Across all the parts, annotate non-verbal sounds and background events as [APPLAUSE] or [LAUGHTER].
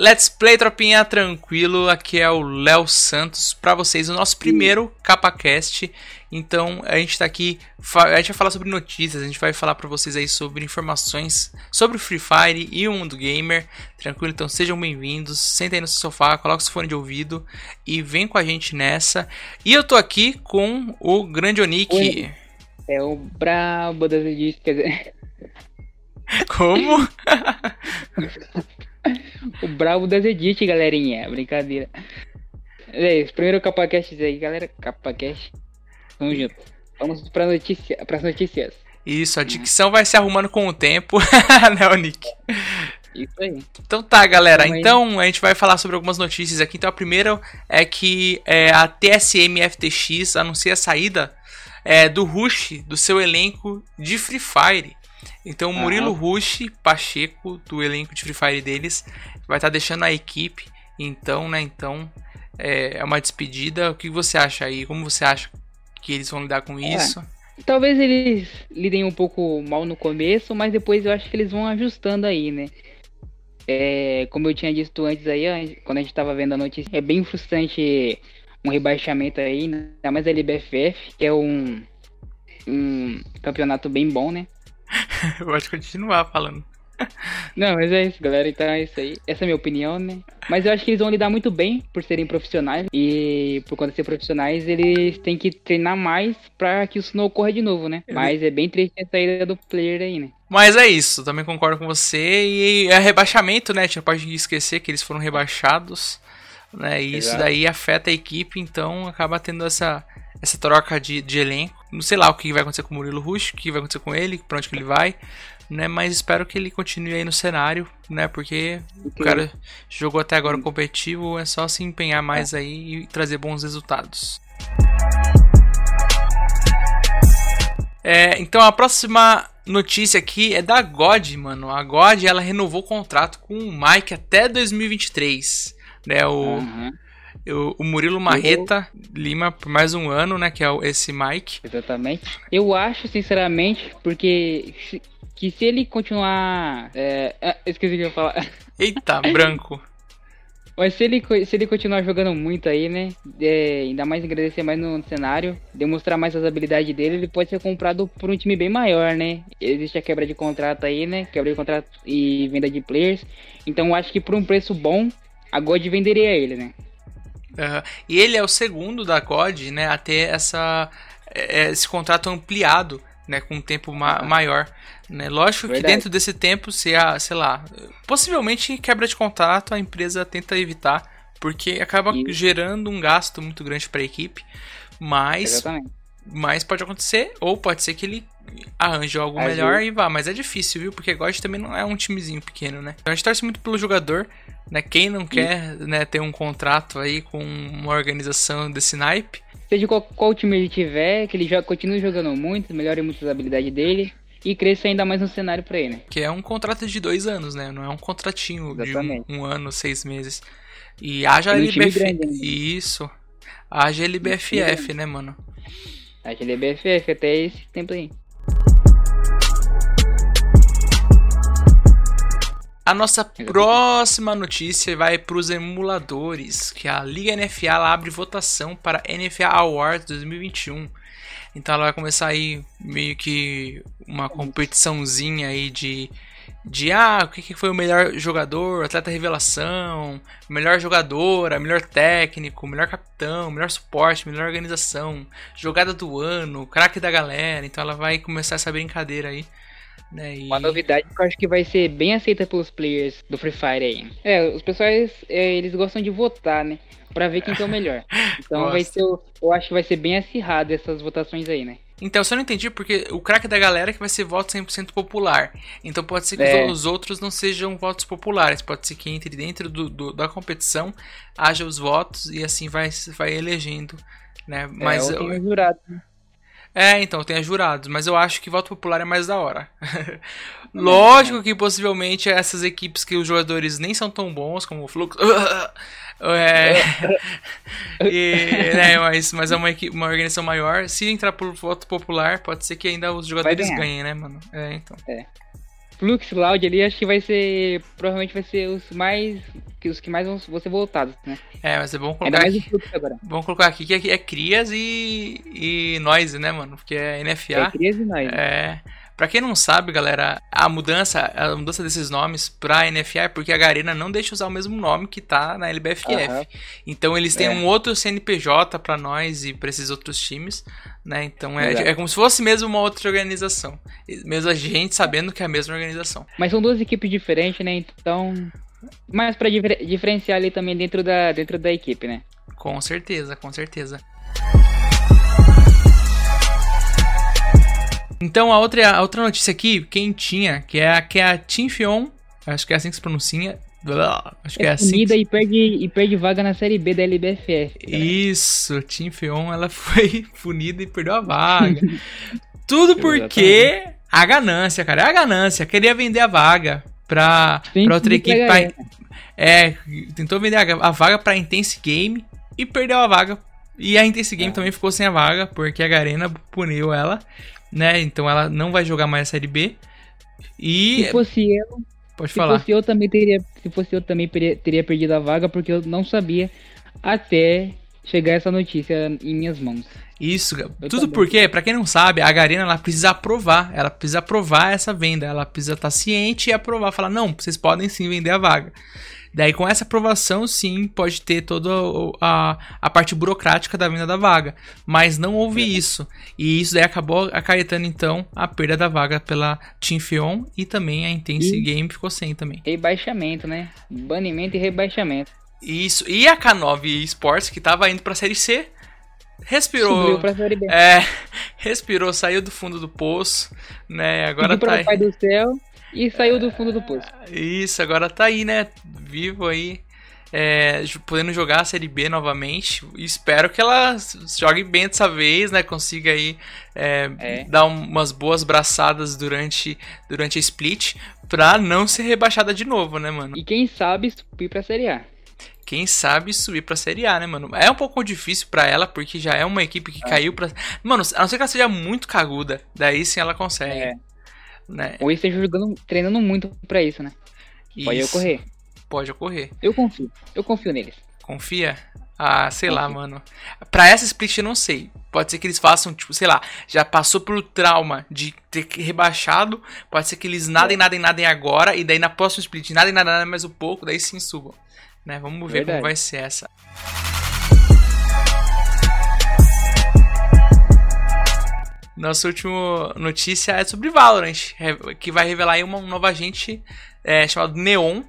Let's Play Tropinha Tranquilo, aqui é o Léo Santos para vocês, o nosso primeiro CapaCast. Então a gente tá aqui, a gente vai falar sobre notícias, a gente vai falar para vocês aí sobre informações sobre o Free Fire e o mundo gamer. Tranquilo? Então sejam bem-vindos, sentem aí no seu sofá, coloque seu fone de ouvido e vem com a gente nessa. E eu tô aqui com o grande Onick. É o brabo das dizer. Como? [LAUGHS] o brabo das edits, galerinha. Brincadeira. É isso, primeiro CapaCast aí, galera. CapaCast. Vamos junto. Vamos para notícia, as notícias. Isso, a dicção vai se arrumando com o tempo, [LAUGHS] né, Nick? Isso aí. Então tá, galera. Então a gente vai falar sobre algumas notícias aqui. Então a primeira é que é, a TSM FTX anuncia a saída é, do Rush do seu elenco de Free Fire. Então, Murilo Rush Pacheco, do elenco de Free Fire deles, vai estar tá deixando a equipe. Então, né? Então, é, é, uma despedida. O que você acha aí? Como você acha que eles vão lidar com é. isso? Talvez eles lidem um pouco mal no começo, mas depois eu acho que eles vão ajustando aí, né? É, como eu tinha dito antes aí, quando a gente estava vendo a notícia, é bem frustrante um rebaixamento aí, ainda mais a LBFF, que é um, um campeonato bem bom, né? [LAUGHS] Pode continuar falando. Não, mas é isso, galera. Então é isso aí. Essa é a minha opinião, né? Mas eu acho que eles vão lidar muito bem por serem profissionais. E por conta de ser profissionais, eles têm que treinar mais pra que isso não ocorra de novo, né? Mas é bem triste a saída do player aí, né? Mas é isso, também concordo com você. E é rebaixamento, né? A gente não pode esquecer que eles foram rebaixados. Né? E Exato. isso daí afeta a equipe, então acaba tendo essa, essa troca de, de elenco. Não sei lá o que vai acontecer com o Murilo Rush, o que vai acontecer com ele, pra onde que ele vai, né? Mas espero que ele continue aí no cenário, né? Porque o cara jogou até agora competitivo, é só se empenhar mais aí e trazer bons resultados. É, então a próxima notícia aqui é da God, mano. A God ela renovou o contrato com o Mike até 2023, né? O uhum o Murilo Marreta Lima por mais um ano, né? Que é esse Mike. Exatamente. Eu acho, sinceramente, porque se, que se ele continuar. É, é, esqueci o que eu ia falar. [LAUGHS] Eita, branco. Mas se ele, se ele continuar jogando muito aí, né? É, ainda mais agradecer mais no cenário, demonstrar mais as habilidades dele, ele pode ser comprado por um time bem maior, né? Existe a quebra de contrato aí, né? Quebra de contrato e venda de players. Então eu acho que por um preço bom, a God venderia ele, né? Uhum. E ele é o segundo da COD né, a ter essa, é, é, esse contrato ampliado né, com um tempo ma maior. Né? Lógico Verdade. que dentro desse tempo, se a, sei lá, possivelmente quebra de contrato a empresa tenta evitar, porque acaba Isso. gerando um gasto muito grande para a equipe. Mas, Exatamente. mas pode acontecer, ou pode ser que ele arranje algo melhor e vá. Mas é difícil, viu? Porque God também não é um timezinho pequeno, né? Então a gente torce muito pelo jogador, né? Quem não quer né, ter um contrato aí com uma organização desse naipe? Seja qual, qual time ele tiver, que ele já continue jogando muito, melhore muito as habilidades dele e cresça ainda mais no cenário para ele. Que é um contrato de dois anos, né? Não é um contratinho Exatamente. de um, um, ano, seis meses. E haja LBF... Grande, né? Isso. Haja LBFF, né, mano? Haja LBFF até esse tempo aí. A nossa próxima notícia vai para os emuladores, que a Liga NFA abre votação para NFA Awards 2021. Então ela vai começar aí meio que uma competiçãozinha aí de de ah, o que foi o melhor jogador, atleta revelação, melhor jogadora, melhor técnico, melhor capitão, melhor suporte, melhor organização, jogada do ano, craque da galera. Então ela vai começar essa brincadeira aí né? E... Uma novidade que eu acho que vai ser bem aceita pelos players do Free Fire aí. É, os pessoais, é, eles gostam de votar, né? Pra ver quem que é o melhor. [LAUGHS] Então vai ser, eu acho que vai ser bem acirrado essas votações aí, né? Então, eu só não entendi porque o craque da galera é que vai ser voto 100% popular. Então pode ser que é. os outros não sejam votos populares. Pode ser que entre dentro do, do, da competição haja os votos e assim vai, vai elegendo. Né? É, Mas é, eu, eu, jurado. Né? É, então, tem jurados, mas eu acho que voto popular é mais da hora. Lógico que possivelmente essas equipes que os jogadores nem são tão bons como o Flux. [LAUGHS] é, e, né, mas, mas é uma, equipe, uma organização maior. Se entrar por voto popular, pode ser que ainda os jogadores ganhem, né, mano? É, então. É. Flux Loud ali, acho que vai ser. Provavelmente vai ser os mais. Os que mais vão, ser voltados, né? É, mas é bom colocar. Aqui, Vamos colocar aqui que é, é Crias e, e Noise, né, mano? Porque é NFA. É Crias e Noise. É. Pra quem não sabe, galera, a mudança, a mudança desses nomes pra NFA é porque a Garena não deixa usar o mesmo nome que tá na LBFF. Uhum. Então eles têm é. um outro CNPJ para nós e pra esses outros times, né? Então é, é como se fosse mesmo uma outra organização. Mesmo a gente sabendo que é a mesma organização. Mas são duas equipes diferentes, né? Então. Mas pra diferenciar ali também dentro da, dentro da equipe, né? Com certeza, com certeza. Então a outra, a outra notícia aqui, quentinha, que é a, que é a Team Fion, acho que é assim que se pronuncia. [LAUGHS] Acho que é, é assim. Que... e, perde, e perde vaga na série B da LBFF. Isso, Team Fion, ela [LAUGHS] foi punida e perdeu a vaga. [LAUGHS] Tudo porque a ganância, cara, é a ganância. Queria vender a vaga pra, pra outra equipe. Pra, é, tentou vender a, a vaga pra Intense Game e perdeu a vaga. E a Intense Game é. também ficou sem a vaga, porque a Garena puniu ela né? Então ela não vai jogar mais a Série B. E. Se fosse eu. Pode se falar. Fosse eu também teria, se fosse eu também teria perdido a vaga, porque eu não sabia até chegar essa notícia em minhas mãos. Isso, eu tudo também. porque, para quem não sabe, a Garena ela precisa aprovar, ela precisa aprovar essa venda, ela precisa estar tá ciente e aprovar, falar, não, vocês podem sim vender a vaga. Daí, com essa aprovação, sim, pode ter toda a, a parte burocrática da venda da vaga. Mas não houve isso. E isso daí acabou acarretando, então, a perda da vaga pela Team Fion e também a Intense e Game ficou sem também. Rebaixamento, né? Banimento e rebaixamento. Isso. E a K9 Sports, que estava indo para a Série C, respirou. Pra série B. É, [LAUGHS] respirou, saiu do fundo do poço, né? Agora Pediu tá. Pai do céu e saiu do fundo do poço. Isso, agora tá aí, né? Vivo aí. É, podendo jogar a Série B novamente. Espero que ela jogue bem dessa vez, né? Consiga aí é, é. dar umas boas braçadas durante, durante a split pra não ser rebaixada de novo, né, mano? E quem sabe subir pra Série A. Quem sabe subir pra Série A, né, mano? É um pouco difícil para ela, porque já é uma equipe que é. caiu pra. Mano, a não ser que ela seja muito caguda, daí sim ela consegue. É. Né? Ou esteja jogando, treinando muito para isso, né? Isso. Pode ocorrer. Pode ocorrer. Eu confio. Eu confio neles. Confia? Ah, sei lá, mano. Pra essa split eu não sei. Pode ser que eles façam, tipo, sei lá, já passou pelo trauma de ter rebaixado. Pode ser que eles nadem, é. nadem, nadem agora. E daí na próxima split, nadem, nadem, nadem mais um pouco. Daí sim subam. Né? Vamos ver Verdade. como vai ser essa. Nossa última notícia é sobre Valorant, que vai revelar aí uma, um novo agente é, chamado Neon.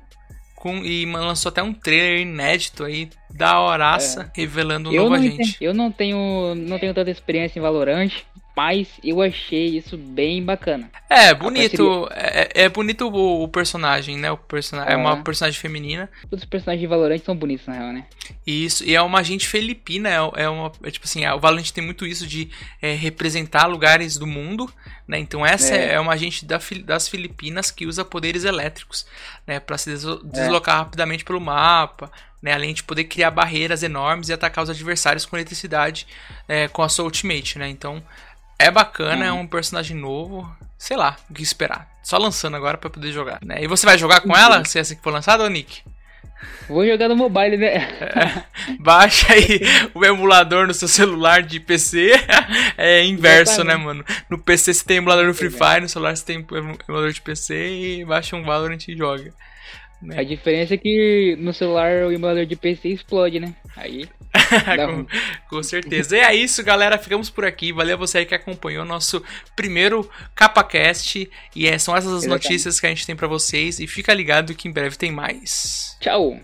Com, e lançou até um trailer inédito aí, da horaça, é. revelando um eu novo agente. eu não tenho, não tenho tanta experiência em Valorant, mas eu achei isso bem bacana. É, bonito. É, é, bonito o, o, personagem, né? O person... É uma personagem feminina. Todos os personagens de Valorant são bonitos, na real, né? Isso, e é uma agente filipina. É, é uma. É, tipo assim, o Valorant tem muito isso de é, representar lugares do mundo. Né? Então, essa é, é uma agente da, das Filipinas que usa poderes elétricos né? para se deslocar rapidamente pelo mapa. Né, além de poder criar barreiras enormes e atacar os adversários com eletricidade é, com a sua ultimate, né? Então é bacana, hum. é um personagem novo. Sei lá, o que esperar. Só lançando agora para poder jogar. Né? E você vai jogar com ela, se essa que for lançada, ou Nick? Vou jogar no mobile, né? É, [LAUGHS] baixa aí o emulador no seu celular de PC. [LAUGHS] É inverso, né, mano? No PC você tem emulador do Free Fire, no celular você tem emulador de PC e baixa um Valorant e joga. Né? A diferença é que no celular o emulador de PC explode, né? Aí [LAUGHS] com, com, certeza. E é isso, galera. Ficamos por aqui. Valeu você aí que acompanhou nosso primeiro CapaCast. E é, são essas as notícias que a gente tem para vocês. E fica ligado que em breve tem mais. Tchau.